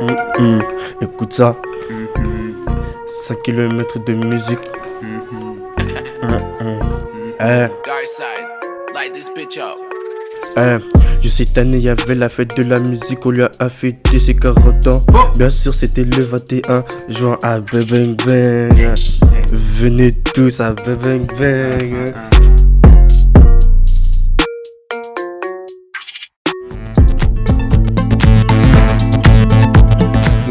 Hum, hum. Écoute ça. 5 km de musique. Hum, hum. Eh, Light this bitch up. eh. Je sais, cette année, y avait la fête de la musique. On lui a fêté ses 40 ans. Bien sûr, c'était le 21 juin à Bang Bang. Venez tous à Bang Bang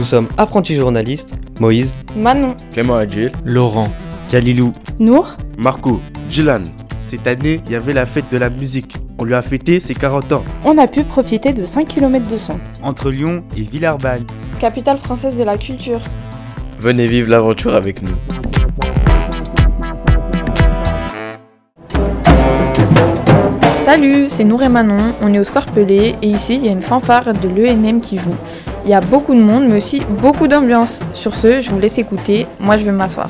Nous sommes apprentis journalistes, Moïse, Manon, Clément Adjil, Laurent, Kalilou, Nour, Marco, Jilan. Cette année, il y avait la fête de la musique. On lui a fêté ses 40 ans. on a pu profiter de 5 km de son. entre Lyon et Villeurbanne. Capitale française de la culture. Venez vivre l'aventure avec nous. Salut, c'est Nour et Manon, on est au Square Pelé et ici il y a une fanfare de l'ENM qui joue. Il y a beaucoup de monde mais aussi beaucoup d'ambiance. Sur ce, je vous laisse écouter, moi je vais m'asseoir.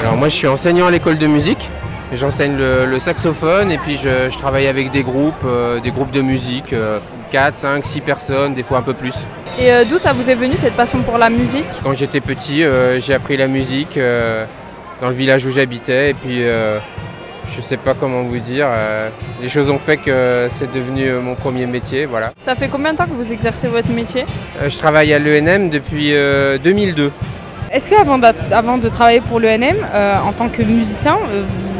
Alors moi je suis enseignant à l'école de musique. J'enseigne le, le saxophone et puis je, je travaille avec des groupes, euh, des groupes de musique, euh, 4, 5, 6 personnes, des fois un peu plus. Et euh, d'où ça vous est venu cette passion pour la musique? Quand j'étais petit, euh, j'ai appris la musique euh, dans le village où j'habitais et puis euh, je sais pas comment vous dire, euh, les choses ont fait que c'est devenu euh, mon premier métier, voilà. Ça fait combien de temps que vous exercez votre métier? Euh, je travaille à l'ENM depuis euh, 2002. Est-ce qu'avant avant de travailler pour l'ENM, en tant que musicien,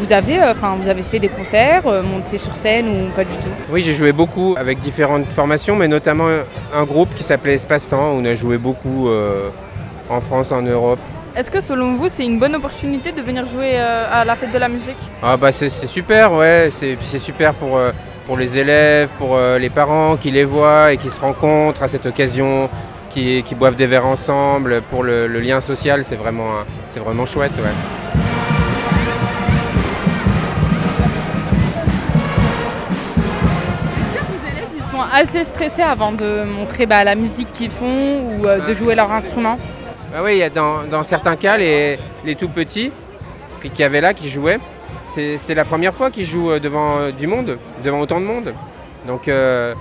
vous, avez, enfin, vous avez fait des concerts, monté sur scène ou pas du tout? Oui, j'ai joué beaucoup avec différentes formations, mais notamment un groupe qui s'appelait Espace-Temps, où on a joué beaucoup en France, en Europe. Est-ce que selon vous, c'est une bonne opportunité de venir jouer euh, à la fête de la musique? Ah bah c'est super, ouais, c'est super pour, euh, pour les élèves, pour euh, les parents qui les voient et qui se rencontrent à cette occasion, qui, qui boivent des verres ensemble, pour le, le lien social, c'est vraiment, c'est vraiment chouette, ouais. Assez stressés avant de montrer bah, la musique qu'ils font ou euh, de jouer leur instrument? Ah oui, il y a dans, dans certains cas, les, les tout petits qui, avaient là, qui jouaient, c'est c'est la première fois qu'ils jouent euh, devant euh, du monde, devant autant de monde. Donc euh,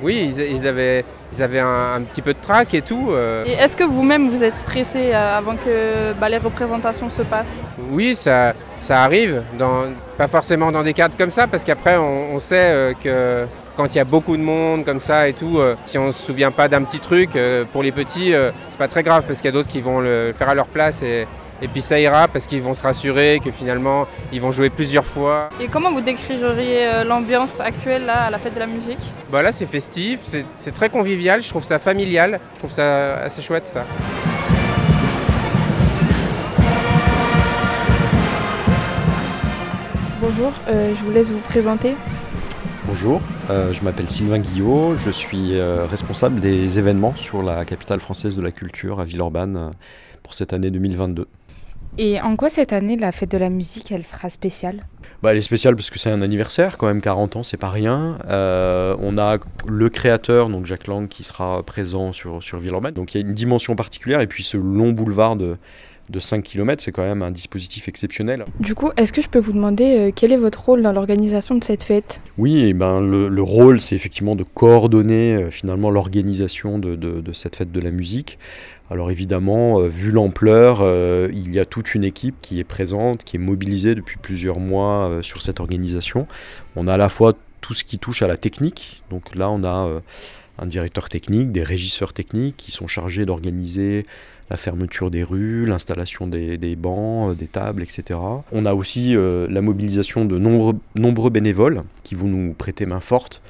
oui, ils, ils avaient, ils avaient un, un petit peu de trac et tout. euh. Et est-ce que vous-même vous êtes stressé avant que bah, les représentations se passent? Oui, ça, ça arrive, dans, pas forcément dans des cadres comme ça, parce qu'après on, on sait que quand il y a beaucoup de monde comme ça et tout, euh, si on ne se souvient pas d'un petit truc, euh, pour les petits, euh, c'est pas très grave, parce qu'il y a d'autres qui vont le faire à leur place et, et puis ça ira, parce qu'ils vont se rassurer que finalement ils vont jouer plusieurs fois. Et comment vous décririez euh, l'ambiance actuelle là, à la fête de la musique? Bah là c'est festif, c'est- très convivial, je trouve ça familial, je trouve ça assez chouette ça. Bonjour, euh, je vous laisse vous présenter. Bonjour, euh, je m'appelle Sylvain Guillot, je suis euh, responsable des événements sur la capitale française de la culture à Villeurbanne euh, pour cette année 2022. Et en quoi cette année la fête de la musique elle sera spéciale? Bah, elle est spéciale parce que c'est un anniversaire, quand même 40 ans, c'est pas rien. On a le créateur, donc Jacques Lang, qui sera présent sur, sur Villeurbanne. Donc il y a une dimension particulière, et puis ce long boulevard de, de 5 km, c'est quand même un dispositif exceptionnel. Du coup, est-ce que je peux vous demander euh, quel est votre rôle dans l'organisation de cette fête? Oui, et ben, le, le rôle, c'est effectivement de coordonner euh, finalement l'organisation de, de- de cette fête de la musique. Alors évidemment, euh, vu l'ampleur, euh, il y a toute une équipe qui est présente, qui est mobilisée depuis plusieurs mois euh, sur cette organisation. On a à la fois tout ce qui touche à la technique, donc là on a euh, un directeur technique, des régisseurs techniques qui sont chargés d'organiser la fermeture des rues, l'installation des, des bancs, euh, des tables, etc. On a aussi euh, la mobilisation de nombreux, nombreux bénévoles qui vont nous prêter main forte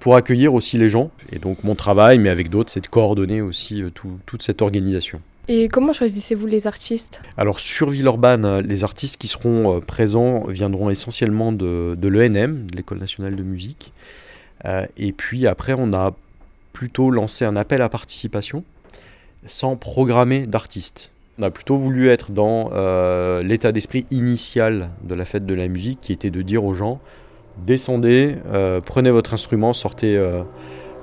pour accueillir aussi les gens. Et donc mon travail, mais avec d'autres, c'est de coordonner aussi euh, tout- toute cette organisation. Et comment choisissez-vous les artistes? Alors sur Villeurbanne, les artistes qui seront présents viendront essentiellement de, de l'ENM, de l'École nationale de musique. Euh, et puis après, on a plutôt lancé un appel à participation sans programmer d'artistes. On a plutôt voulu être dans euh, l'état d'esprit initial de la fête de la musique, qui était de dire aux gens, descendez, euh, prenez votre instrument, sortez euh,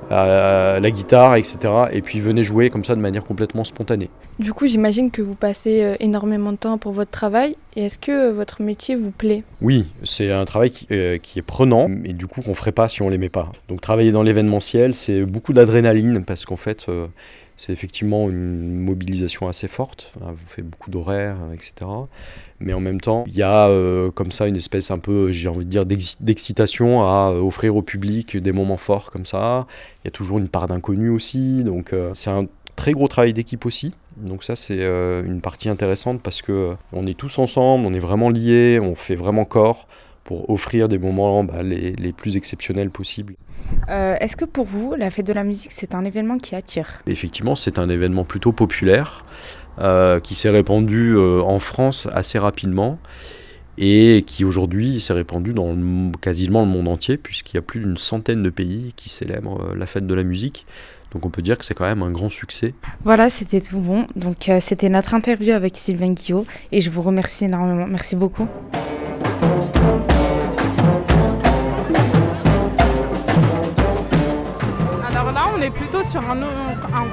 la guitare, etc. Et puis venez jouer comme ça de manière complètement spontanée. Du coup, j'imagine que vous passez euh, énormément de temps pour votre travail. Et est-ce que euh, votre métier vous plaît? Oui, c'est un travail qui, euh, qui, est prenant et du coup qu'on ne ferait pas si on l'aimait pas. Donc travailler dans l'événementiel, c'est beaucoup d'adrénaline parce qu'en fait, c'est effectivement une mobilisation assez forte. Vous faites beaucoup d'horaires, etc. Mais en même temps, il y a comme ça une espèce un peu, j'ai envie de dire, d'excitation à offrir au public des moments forts comme ça. Il y a toujours une part d'inconnu aussi. Donc c'est un très gros travail d'équipe aussi. Donc ça c'est euh, une partie intéressante parce que euh, on est tous ensemble, on est vraiment liés, on fait vraiment corps pour offrir des moments bah, les, les, plus exceptionnels possibles. Euh, est-ce que pour vous, la fête de la musique, c'est un événement qui attire? Effectivement, c'est un événement plutôt populaire qui s'est répandu en France assez rapidement et qui aujourd'hui s'est répandu dans quasiment le monde entier puisqu'il y a plus d'une centaine de pays qui célèbrent la fête de la musique. Donc on peut dire que c'est quand même un grand succès. Voilà, c'était tout bon. Donc euh, c'était notre interview avec Sylvain Guillot et je vous remercie énormément. Merci beaucoup. Sur un,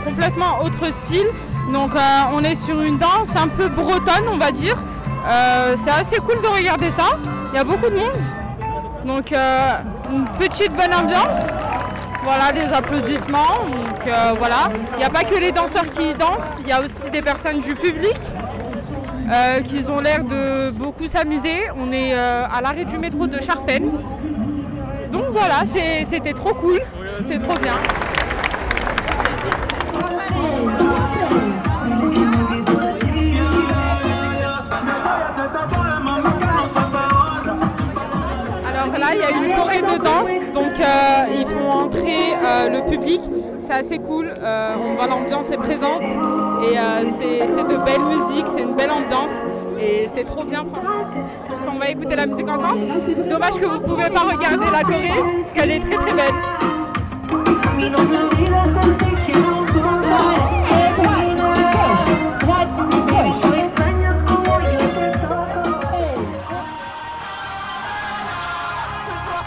complètement autre style. Donc euh, on est sur une danse un peu bretonne, on va dire. Euh, c'est assez cool de regarder ça. Il y a beaucoup de monde. Donc une petite bonne ambiance. Voilà, des applaudissements. Donc euh, voilà, il n'y a pas que les danseurs qui dansent, il y a aussi des personnes du public euh, qui ont l'air de beaucoup s'amuser. On est euh, à l'arrêt du métro de Charpennes. Donc voilà, c'était trop cool, c'est trop bien. Alors là, il y a une choré de danse, donc ils font entrer le public. C'est assez cool, on voit l'ambiance est présente et c'est de belle musique, c'est une belle ambiance et c'est trop bien. on va écouter la musique ensemble. Dommage que vous ne pouvez pas regarder la Corée parce qu'elle est très très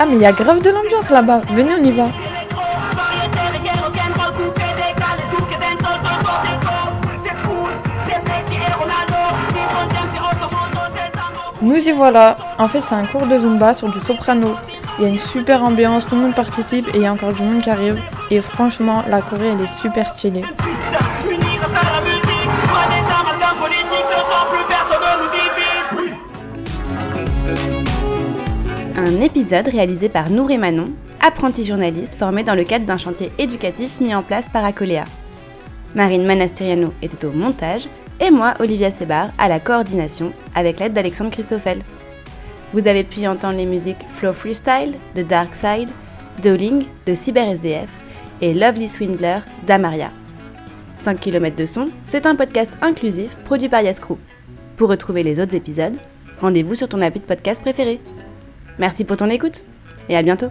mais il y a grave de l'ambiance là-bas, venez on y va. Nous y voilà. En fait, c'est un cours de Zumba sur du soprano. Il y a une super ambiance, tout le monde participe et il y a encore du monde qui arrive. Et franchement, la Corée, elle est super stylée. Un épisode réalisé par Nour et Manon, apprentis journalistes formés dans le cadre d'un chantier éducatif mis en place par Acolea. Marine Manastiriano était au montage et moi, Olivia Sebar, à la coordination avec l'aide d'Alexandre Christoffel. Vous avez pu entendre les musiques Flow Freestyle de Dark Side, Dowling de CyberSDF et Lovely Swindler d'Amaria. 5 km de son, c'est un podcast inclusif produit par Yascrew. Pour retrouver les autres épisodes, rendez-vous sur ton appli de podcast préféré. Merci pour ton écoute et à bientôt.